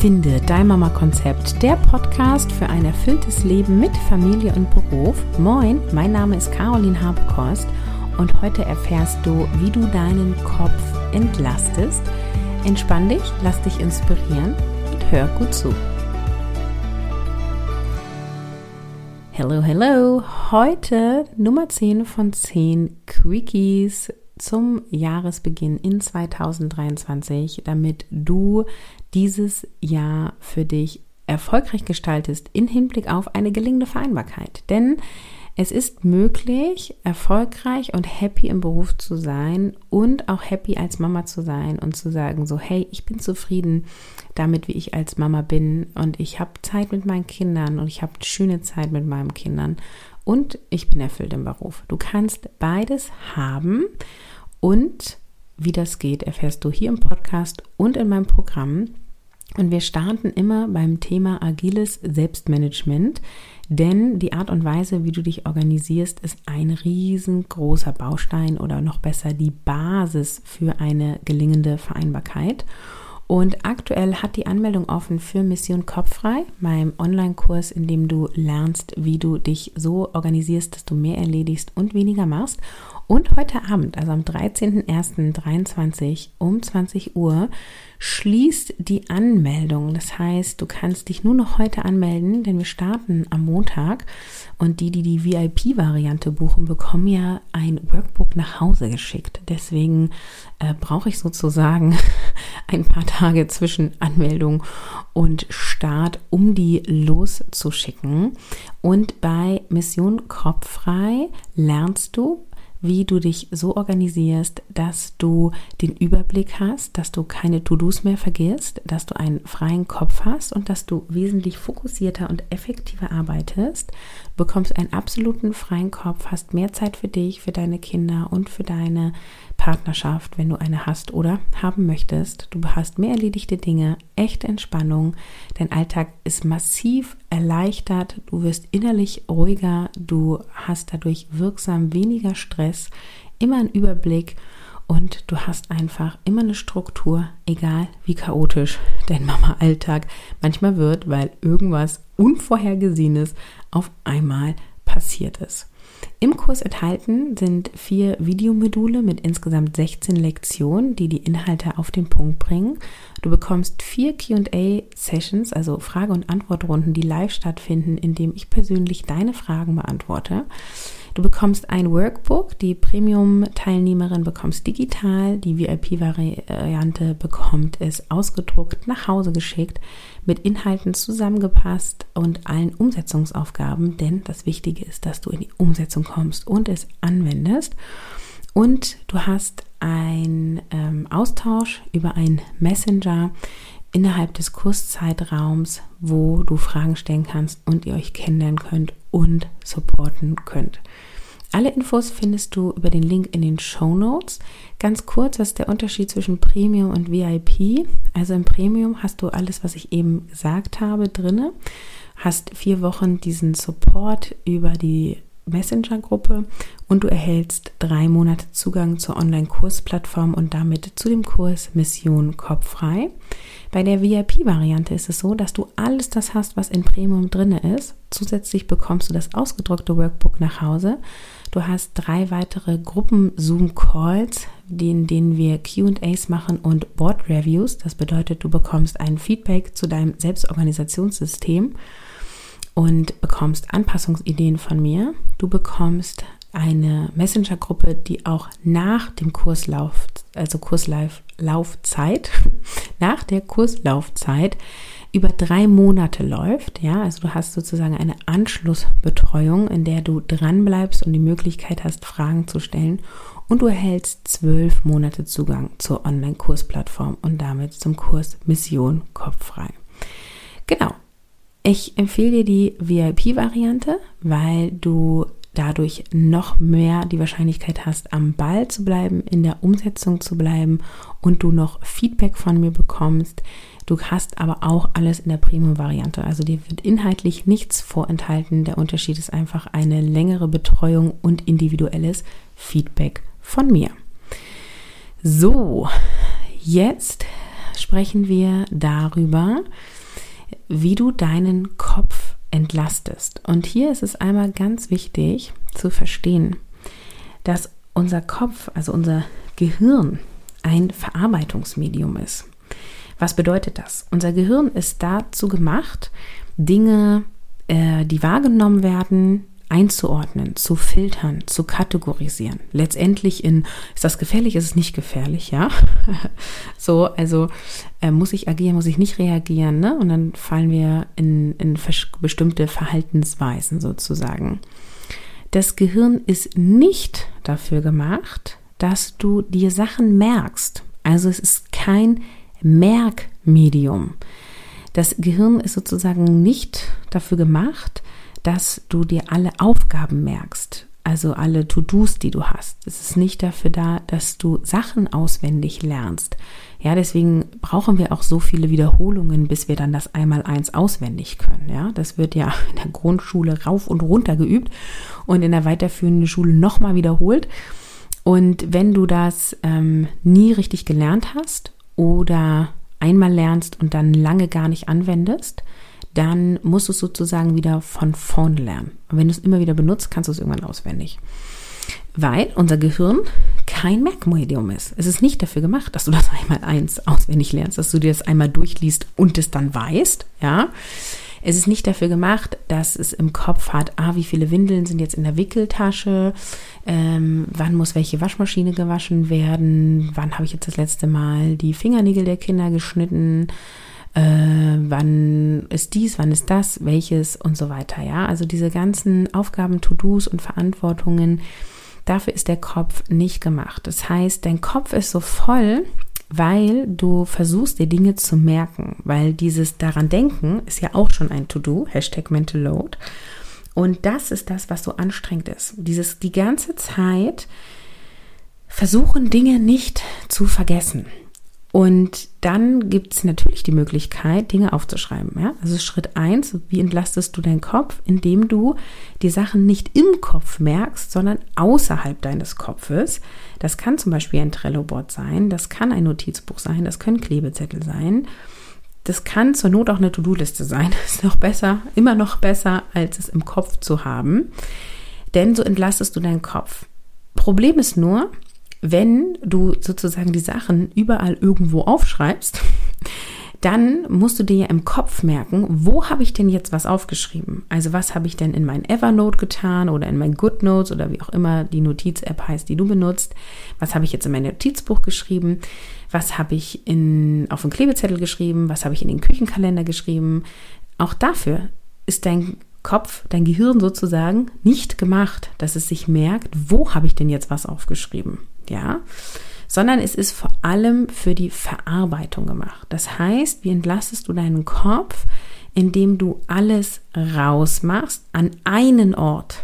Finde dein Mama-Konzept, der Podcast für ein erfülltes Leben mit Familie und Beruf. Moin, mein Name ist Caroline Habekost und heute erfährst du, wie du deinen Kopf entlastest. Entspann dich, lass dich inspirieren und hör gut zu. Hello, hello. Heute Nummer 10 von 10 Quickies zum Jahresbeginn in 2023, damit du dieses Jahr für dich erfolgreich gestaltest in Hinblick auf eine gelingende Vereinbarkeit. Denn es ist möglich, erfolgreich und happy im Beruf zu sein und auch happy als Mama zu sein und zu sagen, so, hey, ich bin zufrieden damit, wie ich als Mama bin und ich habe Zeit mit meinen Kindern und ich habe schöne Zeit mit meinen Kindern und ich bin erfüllt im Beruf. Du kannst beides haben und wie das geht, erfährst du hier im Podcast und in meinem Programm. Und wir starten immer beim Thema agiles Selbstmanagement, denn die Art und Weise, wie du dich organisierst, ist ein riesengroßer Baustein oder noch besser die Basis für eine gelingende Vereinbarkeit. Und aktuell hat die Anmeldung offen für Mission Kopffrei, meinem Online-Kurs, in dem du lernst, wie du dich so organisierst, dass du mehr erledigst und weniger machst. Und heute Abend, also am 13.01.23 um 20 Uhr, schließt die Anmeldung. Das heißt, du kannst dich nur noch heute anmelden, denn wir starten am Montag. Und die, die die VIP-Variante buchen, bekommen ja ein Workbook nach Hause geschickt. Deswegen äh, brauche ich sozusagen ein paar Tage zwischen Anmeldung und Start, um die loszuschicken. Und bei Mission Kopffrei lernst du wie du dich so organisierst, dass du den Überblick hast, dass du keine To-Dos mehr vergisst, dass du einen freien Kopf hast und dass du wesentlich fokussierter und effektiver arbeitest, bekommst einen absoluten freien Kopf, hast mehr Zeit für dich, für deine Kinder und für deine Partnerschaft, wenn du eine hast oder haben möchtest. Du hast mehr erledigte Dinge, echte Entspannung. Dein Alltag ist massiv erleichtert. Du wirst innerlich ruhiger. Du hast dadurch wirksam weniger Stress, immer einen Überblick und du hast einfach immer eine Struktur, egal wie chaotisch dein Mama-Alltag manchmal wird, weil irgendwas Unvorhergesehenes auf einmal passiert ist. Im Kurs enthalten sind vier Videomodule mit insgesamt 16 Lektionen, die die Inhalte auf den Punkt bringen. Du bekommst vier QA-Sessions, also Frage- und Antwortrunden, die live stattfinden, in dem ich persönlich deine Fragen beantworte. Du bekommst ein Workbook, die Premium-Teilnehmerin bekommst digital, die VIP-Variante bekommt es ausgedruckt nach Hause geschickt, mit Inhalten zusammengepasst und allen Umsetzungsaufgaben, denn das Wichtige ist, dass du in die Umsetzung kommst und es anwendest. Und du hast einen ähm, Austausch über einen Messenger innerhalb des Kurszeitraums, wo du Fragen stellen kannst und ihr euch kennenlernen könnt und supporten könnt. Alle Infos findest du über den Link in den Show Notes. Ganz kurz, was ist der Unterschied zwischen Premium und VIP? Also im Premium hast du alles, was ich eben gesagt habe, drinne. Hast vier Wochen diesen Support über die Messenger-Gruppe und du erhältst drei Monate Zugang zur Online-Kursplattform und damit zu dem Kurs Mission Kopffrei. Bei der VIP-Variante ist es so, dass du alles das hast, was in Premium drin ist. Zusätzlich bekommst du das ausgedruckte Workbook nach Hause. Du hast drei weitere Gruppen-Zoom-Calls, in denen wir QAs machen und Board-Reviews. Das bedeutet, du bekommst ein Feedback zu deinem Selbstorganisationssystem und bekommst Anpassungsideen von mir. Du bekommst eine Messenger-Gruppe, die auch nach dem Kurslauf, also Kurslaufzeit, nach der Kurslaufzeit über drei Monate läuft. Ja, also du hast sozusagen eine Anschlussbetreuung, in der du dran bleibst und die Möglichkeit hast, Fragen zu stellen. Und du erhältst zwölf Monate Zugang zur Online-Kursplattform und damit zum Kurs Mission Kopffrei. Genau. Ich empfehle dir die VIP-Variante, weil du dadurch noch mehr die Wahrscheinlichkeit hast, am Ball zu bleiben, in der Umsetzung zu bleiben und du noch Feedback von mir bekommst. Du hast aber auch alles in der Premium-Variante. Also dir wird inhaltlich nichts vorenthalten. Der Unterschied ist einfach eine längere Betreuung und individuelles Feedback von mir. So, jetzt sprechen wir darüber, wie du deinen Kopf entlastest. Und hier ist es einmal ganz wichtig zu verstehen, dass unser Kopf, also unser Gehirn, ein Verarbeitungsmedium ist. Was bedeutet das? Unser Gehirn ist dazu gemacht, Dinge, äh, die wahrgenommen werden, einzuordnen, zu filtern, zu kategorisieren. Letztendlich in, ist das gefährlich, ist es nicht gefährlich, ja? so, also äh, muss ich agieren, muss ich nicht reagieren, ne? Und dann fallen wir in, in bestimmte Verhaltensweisen sozusagen. Das Gehirn ist nicht dafür gemacht, dass du dir Sachen merkst. Also es ist kein Merkmedium. Das Gehirn ist sozusagen nicht dafür gemacht, dass du dir alle Aufgaben merkst, also alle To-Dos, die du hast. Es ist nicht dafür da, dass du Sachen auswendig lernst. Ja, deswegen brauchen wir auch so viele Wiederholungen, bis wir dann das Einmaleins auswendig können. Ja, das wird ja in der Grundschule rauf und runter geübt und in der weiterführenden Schule nochmal wiederholt. Und wenn du das ähm, nie richtig gelernt hast oder einmal lernst und dann lange gar nicht anwendest, dann musst du es sozusagen wieder von vorne lernen. Und wenn du es immer wieder benutzt, kannst du es irgendwann auswendig. Weil unser Gehirn kein Merkmedium ist. Es ist nicht dafür gemacht, dass du das einmal eins auswendig lernst, dass du dir das einmal durchliest und es dann weißt, ja. Es ist nicht dafür gemacht, dass es im Kopf hat, ah, wie viele Windeln sind jetzt in der Wickeltasche, ähm, wann muss welche Waschmaschine gewaschen werden, wann habe ich jetzt das letzte Mal die Fingernägel der Kinder geschnitten, äh, wann ist dies, wann ist das, welches und so weiter. Ja, also diese ganzen Aufgaben, To-Dos und Verantwortungen, dafür ist der Kopf nicht gemacht. Das heißt, dein Kopf ist so voll, weil du versuchst, dir Dinge zu merken, weil dieses daran denken ist ja auch schon ein To-Do, Hashtag Mental Load. Und das ist das, was so anstrengend ist. Dieses die ganze Zeit versuchen, Dinge nicht zu vergessen. Und dann gibt es natürlich die Möglichkeit, Dinge aufzuschreiben. Ja? Also Schritt eins: wie entlastest du deinen Kopf, indem du die Sachen nicht im Kopf merkst, sondern außerhalb deines Kopfes. Das kann zum Beispiel ein Trello-Board sein, das kann ein Notizbuch sein, das können Klebezettel sein. Das kann zur Not auch eine To-Do-Liste sein. Das ist noch besser, immer noch besser, als es im Kopf zu haben. Denn so entlastest du deinen Kopf. Problem ist nur, wenn du sozusagen die Sachen überall irgendwo aufschreibst, dann musst du dir ja im Kopf merken, wo habe ich denn jetzt was aufgeschrieben? Also was habe ich denn in mein Evernote getan oder in mein GoodNotes oder wie auch immer die Notiz-App heißt, die du benutzt? Was habe ich jetzt in mein Notizbuch geschrieben? Was habe ich in, auf den Klebezettel geschrieben? Was habe ich in den Küchenkalender geschrieben? Auch dafür ist dein Kopf, dein Gehirn sozusagen nicht gemacht, dass es sich merkt, wo habe ich denn jetzt was aufgeschrieben? ja, sondern es ist vor allem für die Verarbeitung gemacht. Das heißt, wie entlastest du deinen Kopf, indem du alles rausmachst an einen Ort,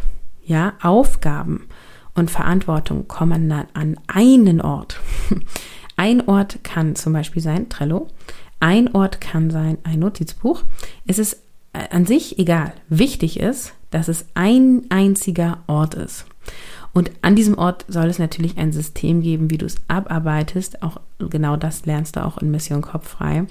ja, Aufgaben und Verantwortung kommen dann an einen Ort. Ein Ort kann zum Beispiel sein Trello, ein Ort kann sein ein Notizbuch. Es ist an sich egal. Wichtig ist, dass es ein einziger Ort ist. Und an diesem Ort soll es natürlich ein System geben, wie du es abarbeitest. Auch genau das lernst du auch in Mission Kopffrei.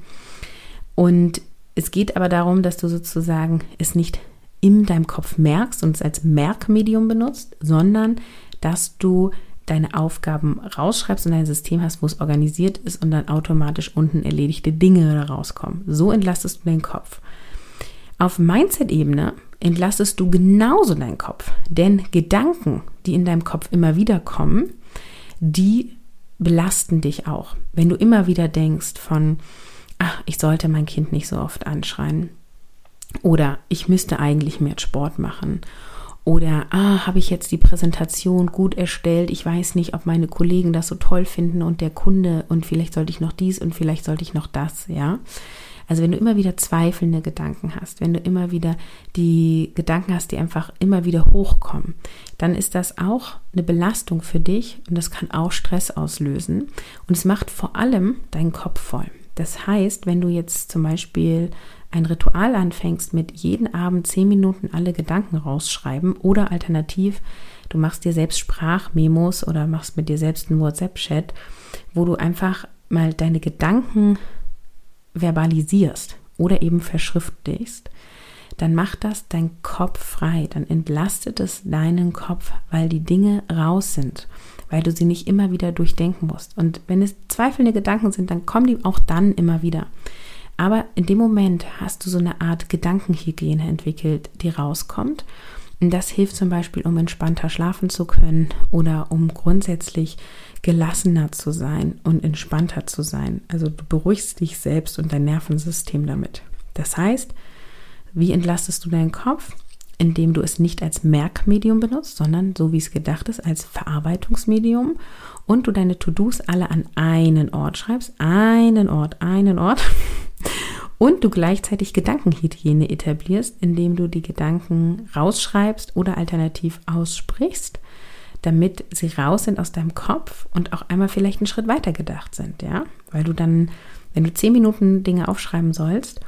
Und es geht aber darum, dass du sozusagen es nicht in deinem Kopf merkst und es als Merkmedium benutzt, sondern dass du deine Aufgaben rausschreibst und ein System hast, wo es organisiert ist und dann automatisch unten erledigte Dinge rauskommen. So entlastest du den Kopf. Auf Mindset-Ebene entlastest du genauso deinen Kopf. Denn Gedanken, die in deinem Kopf immer wieder kommen, die belasten dich auch. Wenn du immer wieder denkst von, ach, ich sollte mein Kind nicht so oft anschreien. Oder ich müsste eigentlich mehr Sport machen. Oder, ah, habe ich jetzt die Präsentation gut erstellt? Ich weiß nicht, ob meine Kollegen das so toll finden und der Kunde und vielleicht sollte ich noch dies und vielleicht sollte ich noch das, ja. Also wenn du immer wieder zweifelnde Gedanken hast, wenn du immer wieder die Gedanken hast, die einfach immer wieder hochkommen, dann ist das auch eine Belastung für dich und das kann auch Stress auslösen. Und es macht vor allem deinen Kopf voll. Das heißt, wenn du jetzt zum Beispiel ein Ritual anfängst mit jeden Abend zehn Minuten alle Gedanken rausschreiben oder alternativ, du machst dir selbst Sprachmemos oder machst mit dir selbst einen WhatsApp-Chat, wo du einfach mal deine Gedanken verbalisierst oder eben verschriftlichst, dann macht das dein Kopf frei, dann entlastet es deinen Kopf, weil die Dinge raus sind, weil du sie nicht immer wieder durchdenken musst. Und wenn es zweifelnde Gedanken sind, dann kommen die auch dann immer wieder. Aber in dem Moment hast du so eine Art Gedankenhygiene entwickelt, die rauskommt. Das hilft zum Beispiel, um entspannter schlafen zu können oder um grundsätzlich gelassener zu sein und entspannter zu sein. Also du beruhigst dich selbst und dein Nervensystem damit. Das heißt, wie entlastest du deinen Kopf? Indem du es nicht als Merkmedium benutzt, sondern so wie es gedacht ist, als Verarbeitungsmedium und du deine To-Dos alle an einen Ort schreibst, einen Ort, einen Ort und du gleichzeitig Gedankenhygiene etablierst, indem du die Gedanken rausschreibst oder alternativ aussprichst, damit sie raus sind aus deinem Kopf und auch einmal vielleicht einen Schritt weiter gedacht sind, ja, weil du dann, wenn du zehn Minuten Dinge aufschreiben sollst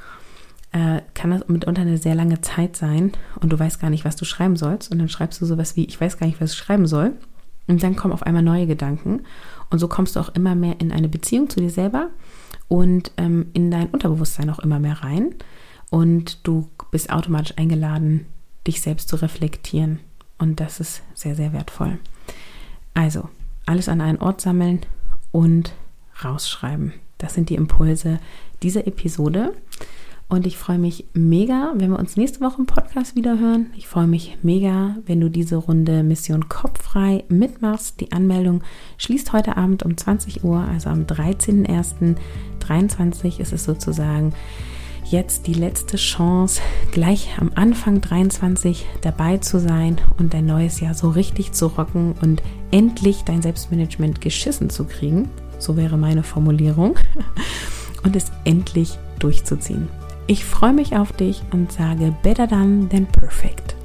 äh, kann das mitunter eine sehr lange Zeit sein und du weißt gar nicht, was du schreiben sollst. Und dann schreibst du sowas wie, ich weiß gar nicht, was ich schreiben soll. Und dann kommen auf einmal neue Gedanken. Und so kommst du auch immer mehr in eine Beziehung zu dir selber und ähm, in dein Unterbewusstsein auch immer mehr rein. Und du bist automatisch eingeladen, dich selbst zu reflektieren. Und das ist sehr, sehr wertvoll. Also, alles an einen Ort sammeln und rausschreiben. Das sind die Impulse dieser Episode. Und ich freue mich mega, wenn wir uns nächste Woche im Podcast wieder hören. Ich freue mich mega, wenn du diese Runde Mission Kopffrei mitmachst. Die Anmeldung schließt heute Abend um 20 Uhr, also am 13.01.23 ist es sozusagen jetzt die letzte Chance, gleich am Anfang 23 dabei zu sein und dein neues Jahr so richtig zu rocken und endlich dein Selbstmanagement geschissen zu kriegen. So wäre meine Formulierung. Und es endlich durchzuziehen. Ich freue mich auf dich und sage better done than perfect.